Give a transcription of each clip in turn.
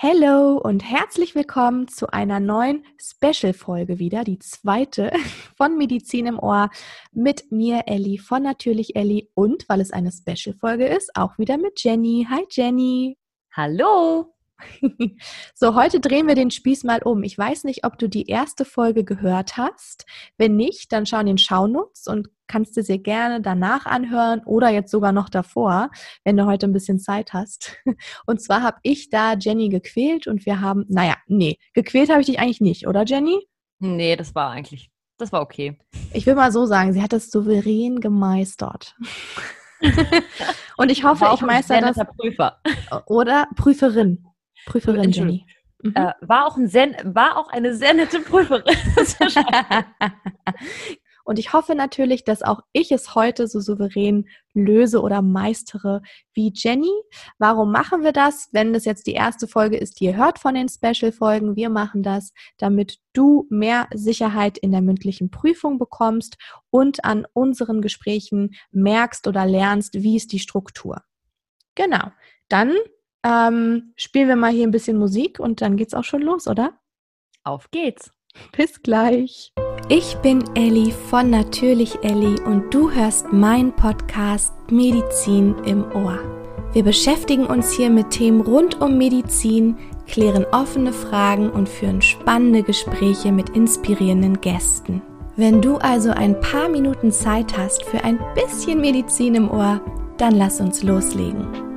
Hello und herzlich willkommen zu einer neuen Special-Folge wieder, die zweite von Medizin im Ohr mit mir, Elli von Natürlich Elli und, weil es eine Special-Folge ist, auch wieder mit Jenny. Hi Jenny. Hallo. So, heute drehen wir den Spieß mal um. Ich weiß nicht, ob du die erste Folge gehört hast. Wenn nicht, dann schau in den Shownotes und kannst du sie gerne danach anhören oder jetzt sogar noch davor, wenn du heute ein bisschen Zeit hast. Und zwar habe ich da Jenny gequält und wir haben, naja, nee, gequält habe ich dich eigentlich nicht, oder Jenny? Nee, das war eigentlich, das war okay. Ich will mal so sagen, sie hat das souverän gemeistert. und ich hoffe, ich meister das. Prüfer. Oder Prüferin. Prüferin Jenny. Mhm. Äh, war, auch ein sehr, war auch eine sehr nette Prüferin. Und ich hoffe natürlich, dass auch ich es heute so souverän löse oder meistere wie Jenny. Warum machen wir das? Wenn das jetzt die erste Folge ist, die ihr hört von den Special-Folgen, wir machen das, damit du mehr Sicherheit in der mündlichen Prüfung bekommst und an unseren Gesprächen merkst oder lernst, wie ist die Struktur. Genau. Dann ähm, spielen wir mal hier ein bisschen Musik und dann geht's auch schon los, oder? Auf geht's. Bis gleich. Ich bin Elli von Natürlich Elli und du hörst meinen Podcast Medizin im Ohr. Wir beschäftigen uns hier mit Themen rund um Medizin, klären offene Fragen und führen spannende Gespräche mit inspirierenden Gästen. Wenn du also ein paar Minuten Zeit hast für ein bisschen Medizin im Ohr, dann lass uns loslegen.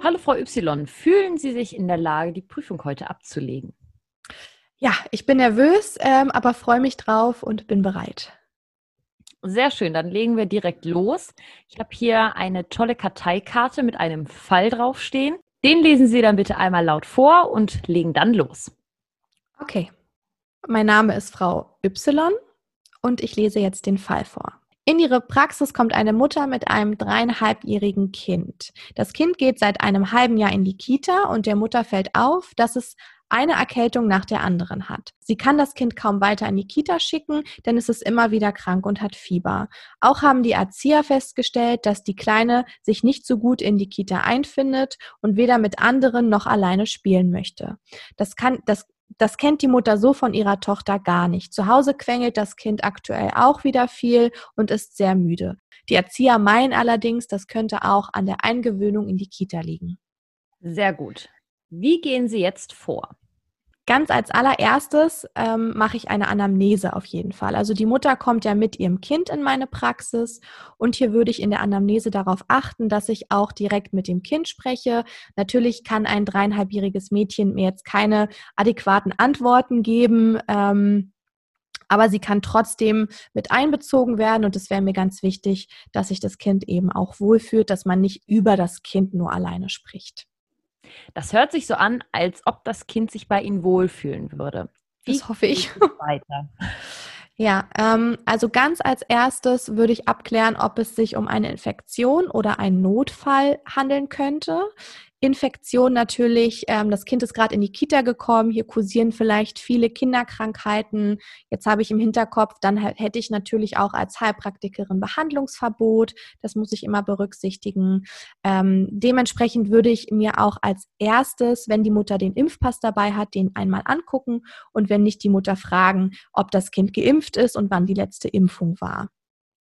Hallo Frau Y, fühlen Sie sich in der Lage, die Prüfung heute abzulegen? Ja, ich bin nervös, ähm, aber freue mich drauf und bin bereit. Sehr schön, dann legen wir direkt los. Ich habe hier eine tolle Karteikarte mit einem Fall draufstehen. Den lesen Sie dann bitte einmal laut vor und legen dann los. Okay. Mein Name ist Frau Y und ich lese jetzt den Fall vor. In ihre Praxis kommt eine Mutter mit einem dreieinhalbjährigen Kind. Das Kind geht seit einem halben Jahr in die Kita und der Mutter fällt auf, dass es eine Erkältung nach der anderen hat. Sie kann das Kind kaum weiter in die Kita schicken, denn es ist immer wieder krank und hat Fieber. Auch haben die Erzieher festgestellt, dass die Kleine sich nicht so gut in die Kita einfindet und weder mit anderen noch alleine spielen möchte. Das kann, das das kennt die Mutter so von ihrer Tochter gar nicht. Zu Hause quengelt das Kind aktuell auch wieder viel und ist sehr müde. Die Erzieher meinen allerdings, das könnte auch an der Eingewöhnung in die Kita liegen. Sehr gut. Wie gehen Sie jetzt vor? Ganz als allererstes ähm, mache ich eine Anamnese auf jeden Fall. Also die Mutter kommt ja mit ihrem Kind in meine Praxis und hier würde ich in der Anamnese darauf achten, dass ich auch direkt mit dem Kind spreche. Natürlich kann ein dreieinhalbjähriges Mädchen mir jetzt keine adäquaten Antworten geben. Ähm, aber sie kann trotzdem mit einbezogen werden und es wäre mir ganz wichtig, dass sich das Kind eben auch wohlfühlt, dass man nicht über das Kind nur alleine spricht. Das hört sich so an, als ob das Kind sich bei Ihnen wohlfühlen würde. Wie das hoffe ich. Weiter. Ja, ähm, also ganz als erstes würde ich abklären, ob es sich um eine Infektion oder einen Notfall handeln könnte. Infektion natürlich, ähm, das Kind ist gerade in die Kita gekommen, hier kursieren vielleicht viele Kinderkrankheiten. Jetzt habe ich im Hinterkopf, dann hätte ich natürlich auch als Heilpraktikerin Behandlungsverbot. Das muss ich immer berücksichtigen. Ähm, dementsprechend würde ich mir auch als erstes, wenn die Mutter den Impfpass dabei hat, den einmal angucken und wenn nicht die Mutter fragen, ob das Kind geimpft ist und wann die letzte Impfung war.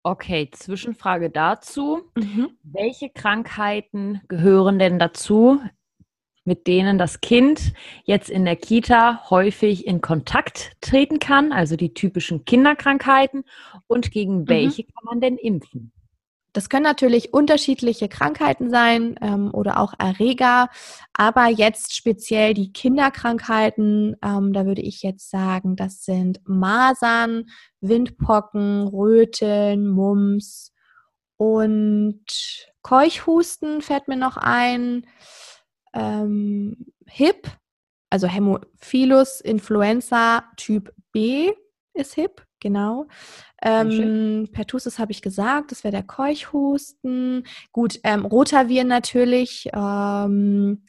Okay, Zwischenfrage dazu. Mhm. Welche Krankheiten gehören denn dazu, mit denen das Kind jetzt in der Kita häufig in Kontakt treten kann, also die typischen Kinderkrankheiten, und gegen mhm. welche kann man denn impfen? Das können natürlich unterschiedliche Krankheiten sein ähm, oder auch Erreger, aber jetzt speziell die Kinderkrankheiten, ähm, da würde ich jetzt sagen, das sind Masern, Windpocken, Röteln, Mumps und Keuchhusten fällt mir noch ein, ähm, HIP, also Hämophilus Influenza Typ B ist HIP, genau. Ähm, Pertussis habe ich gesagt, das wäre der Keuchhusten. Gut, ähm, Rotaviren natürlich. Ähm,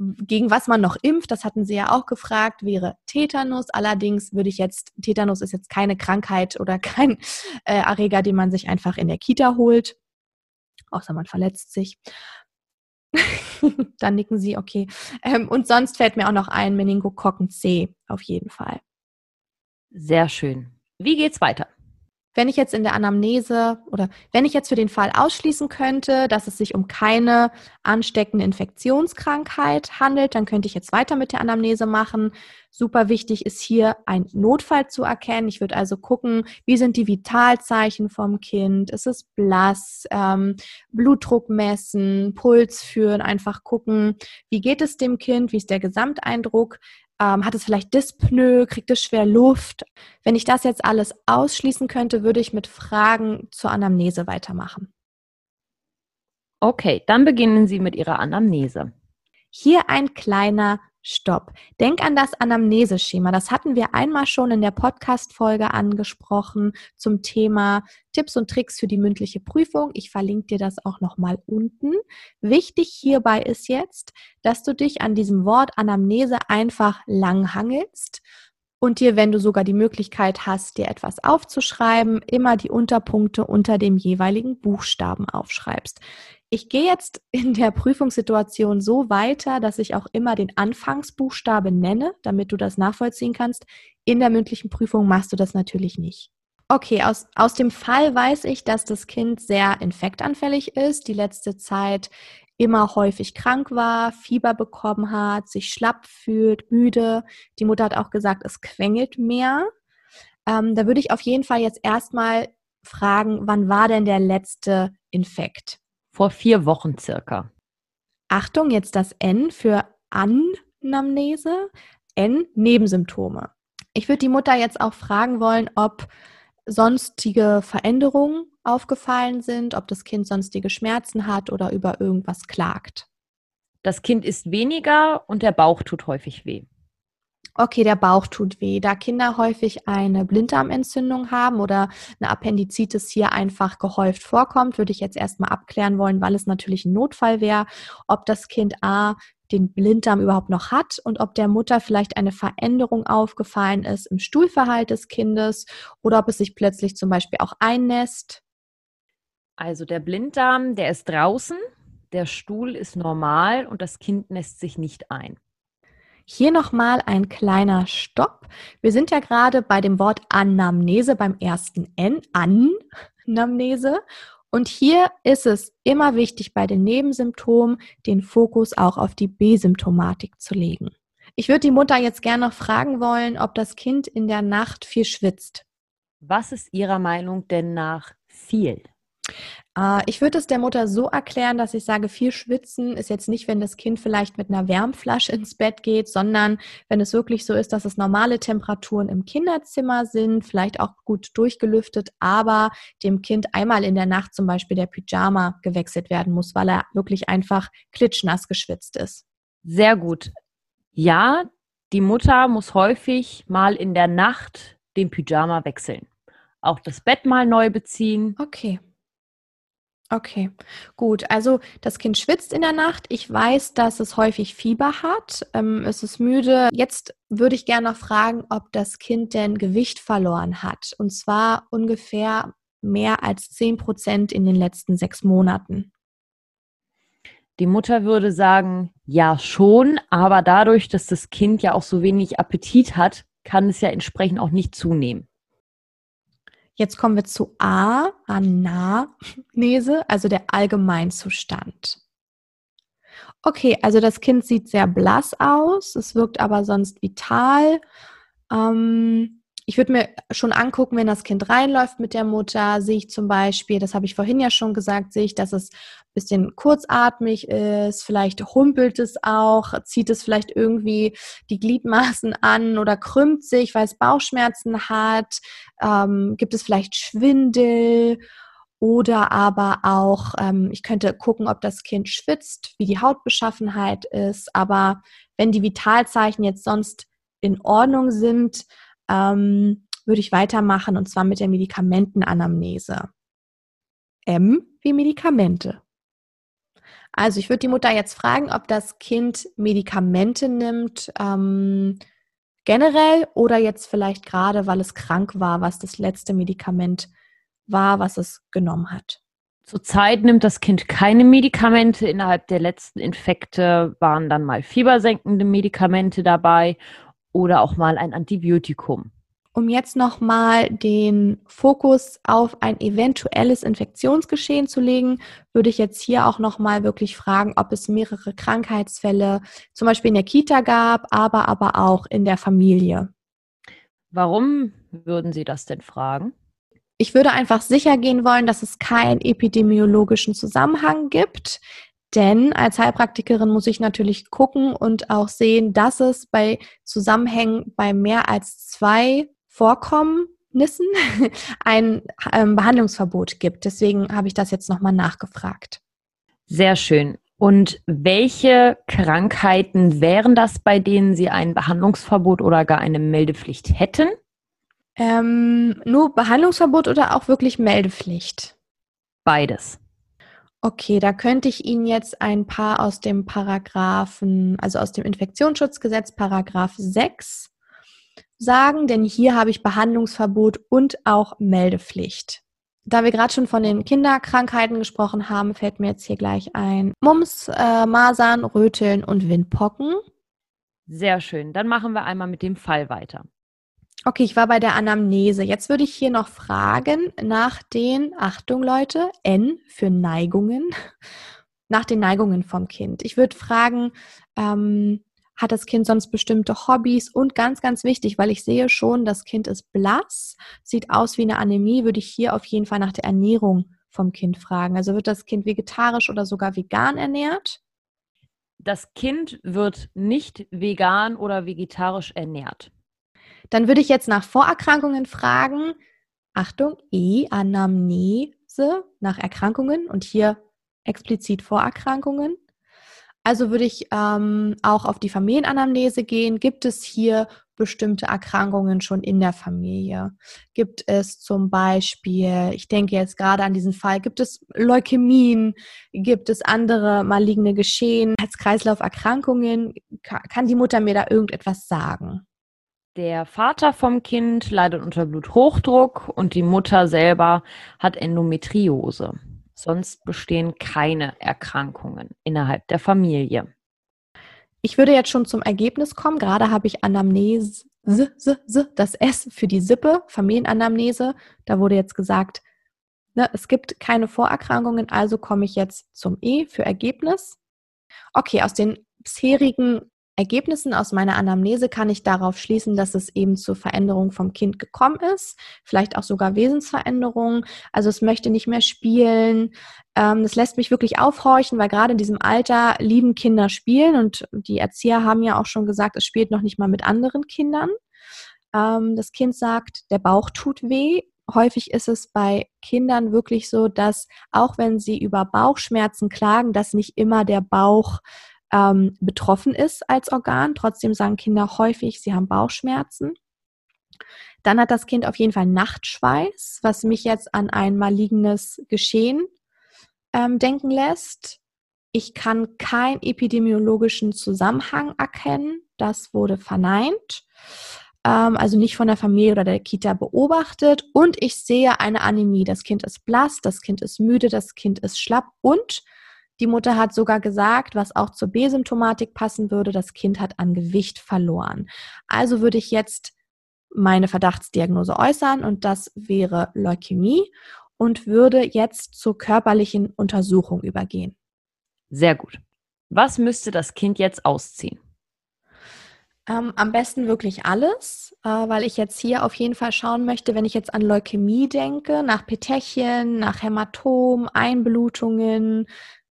gegen was man noch impft, das hatten Sie ja auch gefragt, wäre Tetanus. Allerdings würde ich jetzt, Tetanus ist jetzt keine Krankheit oder kein äh, Erreger, den man sich einfach in der Kita holt, außer man verletzt sich. Dann nicken sie, okay. Ähm, und sonst fällt mir auch noch ein Meningokokken C, auf jeden Fall. Sehr schön. Wie geht's weiter? Wenn ich jetzt in der Anamnese oder wenn ich jetzt für den Fall ausschließen könnte, dass es sich um keine ansteckende Infektionskrankheit handelt, dann könnte ich jetzt weiter mit der Anamnese machen. Super wichtig ist hier ein Notfall zu erkennen. Ich würde also gucken, wie sind die Vitalzeichen vom Kind? Ist es blass? Ähm, Blutdruck messen, Puls führen, einfach gucken, wie geht es dem Kind? Wie ist der Gesamteindruck? Ähm, hat es vielleicht Dyspnoe? Kriegt es schwer Luft? Wenn ich das jetzt alles ausschließen könnte, würde ich mit Fragen zur Anamnese weitermachen. Okay, dann beginnen Sie mit Ihrer Anamnese. Hier ein kleiner Stopp. Denk an das Anamneseschema. Das hatten wir einmal schon in der Podcast-Folge angesprochen zum Thema Tipps und Tricks für die mündliche Prüfung. Ich verlinke dir das auch nochmal unten. Wichtig hierbei ist jetzt, dass du dich an diesem Wort Anamnese einfach langhangelst und dir, wenn du sogar die Möglichkeit hast, dir etwas aufzuschreiben, immer die Unterpunkte unter dem jeweiligen Buchstaben aufschreibst. Ich gehe jetzt in der Prüfungssituation so weiter, dass ich auch immer den Anfangsbuchstabe nenne, damit du das nachvollziehen kannst. In der mündlichen Prüfung machst du das natürlich nicht. Okay, aus, aus dem Fall weiß ich, dass das Kind sehr infektanfällig ist, die letzte Zeit immer häufig krank war, Fieber bekommen hat, sich schlapp fühlt, müde. Die Mutter hat auch gesagt, es quengelt mehr. Ähm, da würde ich auf jeden Fall jetzt erstmal fragen, wann war denn der letzte Infekt? Vor vier Wochen circa. Achtung, jetzt das N für Anamnese. N, Nebensymptome. Ich würde die Mutter jetzt auch fragen wollen, ob sonstige Veränderungen aufgefallen sind, ob das Kind sonstige Schmerzen hat oder über irgendwas klagt. Das Kind isst weniger und der Bauch tut häufig weh okay, der Bauch tut weh, da Kinder häufig eine Blinddarmentzündung haben oder eine Appendizitis hier einfach gehäuft vorkommt, würde ich jetzt erstmal abklären wollen, weil es natürlich ein Notfall wäre, ob das Kind A den Blinddarm überhaupt noch hat und ob der Mutter vielleicht eine Veränderung aufgefallen ist im Stuhlverhalt des Kindes oder ob es sich plötzlich zum Beispiel auch einnässt. Also der Blinddarm, der ist draußen, der Stuhl ist normal und das Kind nässt sich nicht ein. Hier nochmal ein kleiner Stopp. Wir sind ja gerade bei dem Wort Anamnese beim ersten N, Anamnese. Und hier ist es immer wichtig, bei den Nebensymptomen den Fokus auch auf die B-Symptomatik zu legen. Ich würde die Mutter jetzt gerne noch fragen wollen, ob das Kind in der Nacht viel schwitzt. Was ist Ihrer Meinung denn nach viel? Äh, ich würde es der Mutter so erklären, dass ich sage, viel schwitzen ist jetzt nicht, wenn das Kind vielleicht mit einer Wärmflasche ins Bett geht, sondern wenn es wirklich so ist, dass es normale Temperaturen im Kinderzimmer sind, vielleicht auch gut durchgelüftet, aber dem Kind einmal in der Nacht zum Beispiel der Pyjama gewechselt werden muss, weil er wirklich einfach klitschnass geschwitzt ist. Sehr gut. Ja, die Mutter muss häufig mal in der Nacht den Pyjama wechseln. Auch das Bett mal neu beziehen. Okay. Okay, gut. Also das Kind schwitzt in der Nacht. Ich weiß, dass es häufig Fieber hat. Ähm, es ist müde. Jetzt würde ich gerne noch fragen, ob das Kind denn Gewicht verloren hat. Und zwar ungefähr mehr als 10 Prozent in den letzten sechs Monaten. Die Mutter würde sagen, ja schon, aber dadurch, dass das Kind ja auch so wenig Appetit hat, kann es ja entsprechend auch nicht zunehmen. Jetzt kommen wir zu A, Anamnese, also der Allgemeinzustand. Okay, also das Kind sieht sehr blass aus, es wirkt aber sonst vital. Ähm, ich würde mir schon angucken, wenn das Kind reinläuft mit der Mutter, sehe ich zum Beispiel, das habe ich vorhin ja schon gesagt, sehe ich, dass es ein bisschen kurzatmig ist, vielleicht humpelt es auch, zieht es vielleicht irgendwie die Gliedmaßen an oder krümmt sich, weil es Bauchschmerzen hat, ähm, gibt es vielleicht Schwindel oder aber auch, ähm, ich könnte gucken, ob das Kind schwitzt, wie die Hautbeschaffenheit ist, aber wenn die Vitalzeichen jetzt sonst in Ordnung sind, ähm, würde ich weitermachen und zwar mit der Medikamentenanamnese. M wie Medikamente. Also ich würde die Mutter jetzt fragen, ob das Kind Medikamente nimmt, ähm, generell oder jetzt vielleicht gerade, weil es krank war, was das letzte Medikament war, was es genommen hat. Zurzeit nimmt das Kind keine Medikamente. Innerhalb der letzten Infekte waren dann mal fiebersenkende Medikamente dabei oder auch mal ein Antibiotikum. Um jetzt nochmal den Fokus auf ein eventuelles Infektionsgeschehen zu legen, würde ich jetzt hier auch nochmal wirklich fragen, ob es mehrere Krankheitsfälle zum Beispiel in der Kita gab, aber aber auch in der Familie. Warum würden Sie das denn fragen? Ich würde einfach sicher gehen wollen, dass es keinen epidemiologischen Zusammenhang gibt. Denn als Heilpraktikerin muss ich natürlich gucken und auch sehen, dass es bei Zusammenhängen bei mehr als zwei Vorkommnissen ein ähm, Behandlungsverbot gibt. Deswegen habe ich das jetzt nochmal nachgefragt. Sehr schön. Und welche Krankheiten wären das, bei denen Sie ein Behandlungsverbot oder gar eine Meldepflicht hätten? Ähm, nur Behandlungsverbot oder auch wirklich Meldepflicht? Beides. Okay, da könnte ich Ihnen jetzt ein paar aus dem Paragraphen, also aus dem Infektionsschutzgesetz, Paragraph 6 sagen, denn hier habe ich Behandlungsverbot und auch Meldepflicht. Da wir gerade schon von den Kinderkrankheiten gesprochen haben, fällt mir jetzt hier gleich ein Mumps, äh, Masern, Röteln und Windpocken. Sehr schön. Dann machen wir einmal mit dem Fall weiter. Okay, ich war bei der Anamnese. Jetzt würde ich hier noch fragen nach den, Achtung Leute, N für Neigungen, nach den Neigungen vom Kind. Ich würde fragen, ähm, hat das Kind sonst bestimmte Hobbys? Und ganz, ganz wichtig, weil ich sehe schon, das Kind ist blass, sieht aus wie eine Anämie, würde ich hier auf jeden Fall nach der Ernährung vom Kind fragen. Also wird das Kind vegetarisch oder sogar vegan ernährt? Das Kind wird nicht vegan oder vegetarisch ernährt. Dann würde ich jetzt nach Vorerkrankungen fragen. Achtung, E, Anamnese nach Erkrankungen und hier explizit Vorerkrankungen. Also würde ich ähm, auch auf die Familienanamnese gehen. Gibt es hier bestimmte Erkrankungen schon in der Familie? Gibt es zum Beispiel, ich denke jetzt gerade an diesen Fall, gibt es Leukämien? Gibt es andere maligne Geschehen, Herz-Kreislauf-Erkrankungen? Kann die Mutter mir da irgendetwas sagen? Der Vater vom Kind leidet unter Bluthochdruck und die Mutter selber hat Endometriose. Sonst bestehen keine Erkrankungen innerhalb der Familie. Ich würde jetzt schon zum Ergebnis kommen. Gerade habe ich Anamnese, das S für die Sippe, Familienanamnese. Da wurde jetzt gesagt, ne, es gibt keine Vorerkrankungen, also komme ich jetzt zum E für Ergebnis. Okay, aus den bisherigen Ergebnissen aus meiner Anamnese kann ich darauf schließen, dass es eben zur Veränderung vom Kind gekommen ist, vielleicht auch sogar Wesensveränderungen. Also es möchte nicht mehr spielen. Ähm, das lässt mich wirklich aufhorchen, weil gerade in diesem Alter lieben Kinder spielen und die Erzieher haben ja auch schon gesagt, es spielt noch nicht mal mit anderen Kindern. Ähm, das Kind sagt, der Bauch tut weh. Häufig ist es bei Kindern wirklich so, dass auch wenn sie über Bauchschmerzen klagen, dass nicht immer der Bauch ähm, betroffen ist als Organ. Trotzdem sagen Kinder häufig, sie haben Bauchschmerzen. Dann hat das Kind auf jeden Fall Nachtschweiß, was mich jetzt an ein malignes Geschehen ähm, denken lässt. Ich kann keinen epidemiologischen Zusammenhang erkennen. Das wurde verneint. Ähm, also nicht von der Familie oder der Kita beobachtet. Und ich sehe eine Anämie. Das Kind ist blass, das Kind ist müde, das Kind ist schlapp und die Mutter hat sogar gesagt, was auch zur B-Symptomatik passen würde, das Kind hat an Gewicht verloren. Also würde ich jetzt meine Verdachtsdiagnose äußern und das wäre Leukämie und würde jetzt zur körperlichen Untersuchung übergehen. Sehr gut. Was müsste das Kind jetzt ausziehen? Ähm, am besten wirklich alles, äh, weil ich jetzt hier auf jeden Fall schauen möchte, wenn ich jetzt an Leukämie denke, nach Petechien, nach Hämatom, Einblutungen,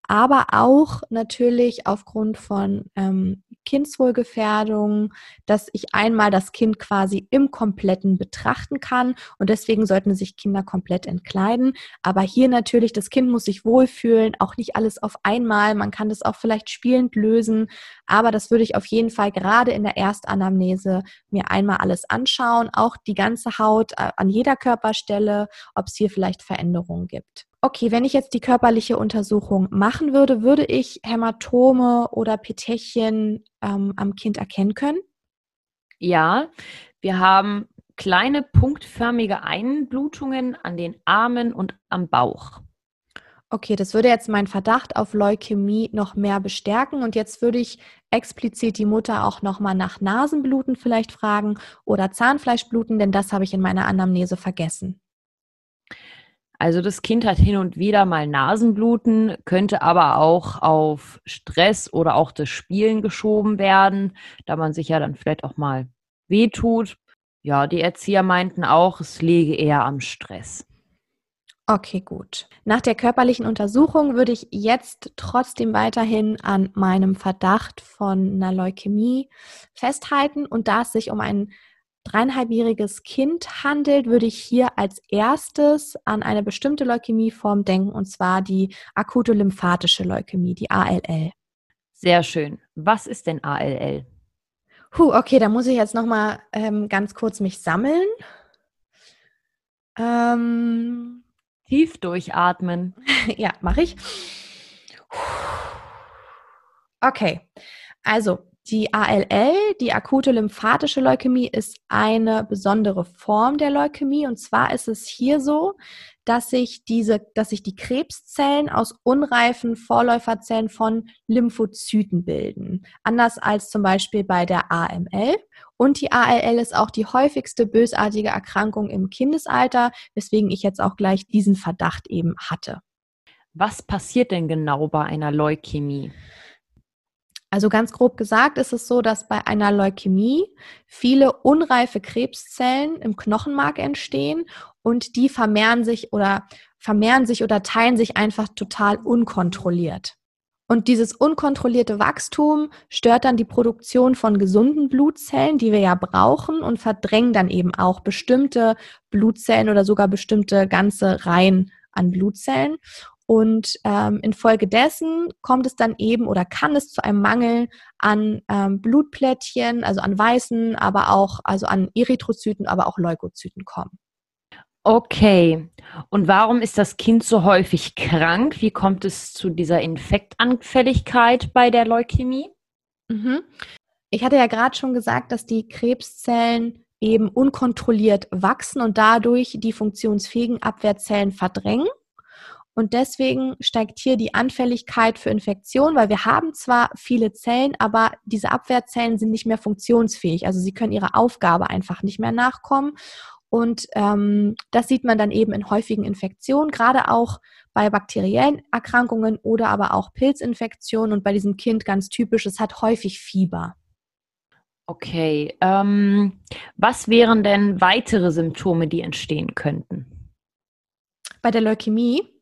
aber auch natürlich aufgrund von ähm, Kindswohlgefährdung, dass ich einmal das Kind quasi im Kompletten betrachten kann. Und deswegen sollten sich Kinder komplett entkleiden. Aber hier natürlich, das Kind muss sich wohlfühlen, auch nicht alles auf einmal. Man kann das auch vielleicht spielend lösen. Aber das würde ich auf jeden Fall gerade in der Erstanamnese mir einmal alles anschauen. Auch die ganze Haut äh, an jeder Körperstelle, ob es hier vielleicht Veränderungen gibt. Okay, wenn ich jetzt die körperliche Untersuchung machen würde, würde ich Hämatome oder Petechien ähm, am Kind erkennen können? Ja, wir haben kleine punktförmige Einblutungen an den Armen und am Bauch. Okay, das würde jetzt meinen Verdacht auf Leukämie noch mehr bestärken. Und jetzt würde ich explizit die Mutter auch nochmal nach Nasenbluten vielleicht fragen oder Zahnfleischbluten, denn das habe ich in meiner Anamnese vergessen. Also das Kind hat hin und wieder mal Nasenbluten, könnte aber auch auf Stress oder auch das Spielen geschoben werden, da man sich ja dann vielleicht auch mal wehtut. Ja, die Erzieher meinten auch, es liege eher am Stress. Okay, gut. Nach der körperlichen Untersuchung würde ich jetzt trotzdem weiterhin an meinem Verdacht von einer Leukämie festhalten. Und da es sich um ein dreieinhalbjähriges Kind handelt, würde ich hier als erstes an eine bestimmte Leukämieform denken, und zwar die akute lymphatische Leukämie, die ALL. Sehr schön. Was ist denn ALL? Puh, okay, da muss ich jetzt noch mal ähm, ganz kurz mich sammeln. Ähm, Tief durchatmen. ja, mache ich. Okay, also die ALL, die akute lymphatische Leukämie, ist eine besondere Form der Leukämie. Und zwar ist es hier so, dass sich diese, dass sich die Krebszellen aus unreifen Vorläuferzellen von Lymphozyten bilden. Anders als zum Beispiel bei der AML. Und die ALL ist auch die häufigste bösartige Erkrankung im Kindesalter, weswegen ich jetzt auch gleich diesen Verdacht eben hatte. Was passiert denn genau bei einer Leukämie? Also ganz grob gesagt ist es so, dass bei einer Leukämie viele unreife Krebszellen im Knochenmark entstehen und die vermehren sich oder vermehren sich oder teilen sich einfach total unkontrolliert. Und dieses unkontrollierte Wachstum stört dann die Produktion von gesunden Blutzellen, die wir ja brauchen, und verdrängen dann eben auch bestimmte Blutzellen oder sogar bestimmte ganze Reihen an Blutzellen. Und ähm, infolgedessen kommt es dann eben oder kann es zu einem Mangel an ähm, Blutplättchen, also an weißen, aber auch, also an Erythrozyten, aber auch Leukozyten kommen. Okay. Und warum ist das Kind so häufig krank? Wie kommt es zu dieser Infektanfälligkeit bei der Leukämie? Mhm. Ich hatte ja gerade schon gesagt, dass die Krebszellen eben unkontrolliert wachsen und dadurch die funktionsfähigen Abwehrzellen verdrängen. Und deswegen steigt hier die Anfälligkeit für Infektion, weil wir haben zwar viele Zellen, aber diese Abwehrzellen sind nicht mehr funktionsfähig. Also sie können ihrer Aufgabe einfach nicht mehr nachkommen. Und ähm, das sieht man dann eben in häufigen Infektionen, gerade auch bei bakteriellen Erkrankungen oder aber auch Pilzinfektionen. Und bei diesem Kind ganz typisch, es hat häufig Fieber. Okay. Ähm, was wären denn weitere Symptome, die entstehen könnten? Bei der Leukämie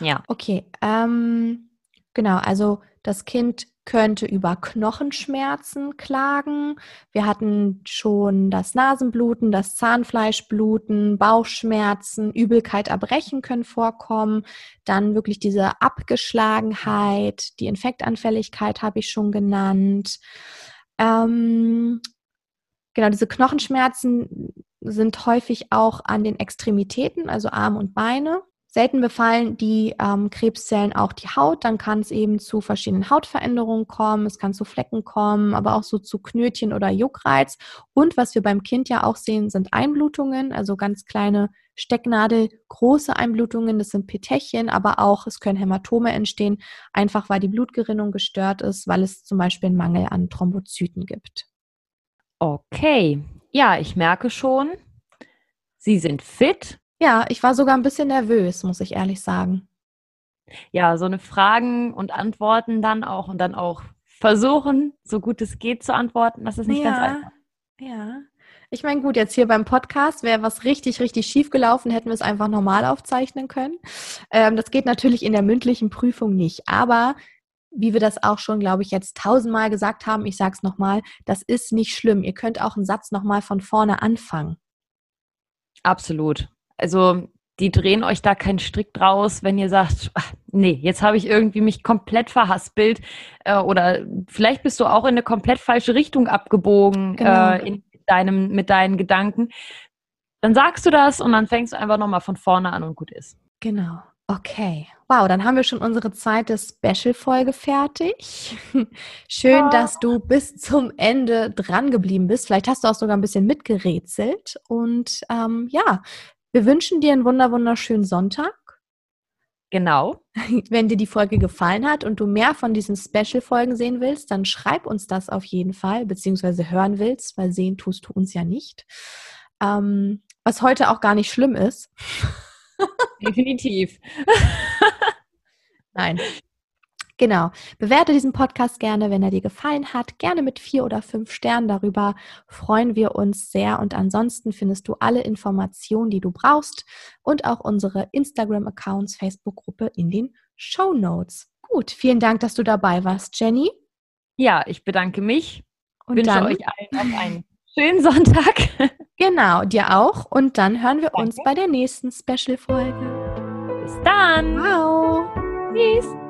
ja. Okay, ähm, genau, also das Kind könnte über Knochenschmerzen klagen. Wir hatten schon das Nasenbluten, das Zahnfleischbluten, Bauchschmerzen, Übelkeit, Erbrechen können vorkommen. Dann wirklich diese Abgeschlagenheit, die Infektanfälligkeit habe ich schon genannt. Ähm, genau, diese Knochenschmerzen sind häufig auch an den Extremitäten, also Arm und Beine. Selten befallen die ähm, Krebszellen auch die Haut, dann kann es eben zu verschiedenen Hautveränderungen kommen, es kann zu Flecken kommen, aber auch so zu Knötchen oder Juckreiz. Und was wir beim Kind ja auch sehen, sind Einblutungen, also ganz kleine Stecknadel, große Einblutungen, das sind Petechien, aber auch es können Hämatome entstehen, einfach weil die Blutgerinnung gestört ist, weil es zum Beispiel einen Mangel an Thrombozyten gibt. Okay, ja, ich merke schon, Sie sind fit ja, ich war sogar ein bisschen nervös, muss ich ehrlich sagen. Ja, so eine Fragen und Antworten dann auch und dann auch versuchen, so gut es geht zu antworten, das ist nicht ja, ganz einfach. Ja. Ich meine, gut, jetzt hier beim Podcast wäre was richtig, richtig schief gelaufen, hätten wir es einfach normal aufzeichnen können. Ähm, das geht natürlich in der mündlichen Prüfung nicht. Aber wie wir das auch schon, glaube ich, jetzt tausendmal gesagt haben, ich sage es nochmal, das ist nicht schlimm. Ihr könnt auch einen Satz nochmal von vorne anfangen. Absolut. Also die drehen euch da keinen Strick draus, wenn ihr sagt, ach, nee, jetzt habe ich irgendwie mich komplett verhaspelt äh, oder vielleicht bist du auch in eine komplett falsche Richtung abgebogen genau. äh, in deinem, mit deinen Gedanken. Dann sagst du das und dann fängst du einfach nochmal von vorne an und gut ist. Genau. Okay. Wow, dann haben wir schon unsere zweite Special-Folge fertig. Schön, oh. dass du bis zum Ende dran geblieben bist. Vielleicht hast du auch sogar ein bisschen mitgerätselt. Und ähm, ja, wir wünschen dir einen wunder wunderschönen Sonntag. Genau. Wenn dir die Folge gefallen hat und du mehr von diesen Special-Folgen sehen willst, dann schreib uns das auf jeden Fall, beziehungsweise hören willst, weil sehen tust du uns ja nicht. Ähm, was heute auch gar nicht schlimm ist. Definitiv. Nein. Genau. Bewerte diesen Podcast gerne, wenn er dir gefallen hat. Gerne mit vier oder fünf Sternen. Darüber freuen wir uns sehr. Und ansonsten findest du alle Informationen, die du brauchst und auch unsere Instagram-Accounts, Facebook-Gruppe in den Show Notes. Gut, vielen Dank, dass du dabei warst, Jenny. Ja, ich bedanke mich und wünsche dann, euch allen noch einen schönen Sonntag. Genau, dir auch. Und dann hören wir Danke. uns bei der nächsten Special-Folge. Bis dann. Ciao. Tschüss.